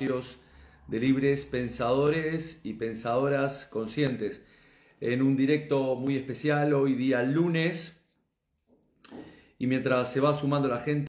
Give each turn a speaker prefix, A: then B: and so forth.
A: de libres pensadores y pensadoras conscientes. En un directo muy especial, hoy día lunes, y mientras se va sumando la gente,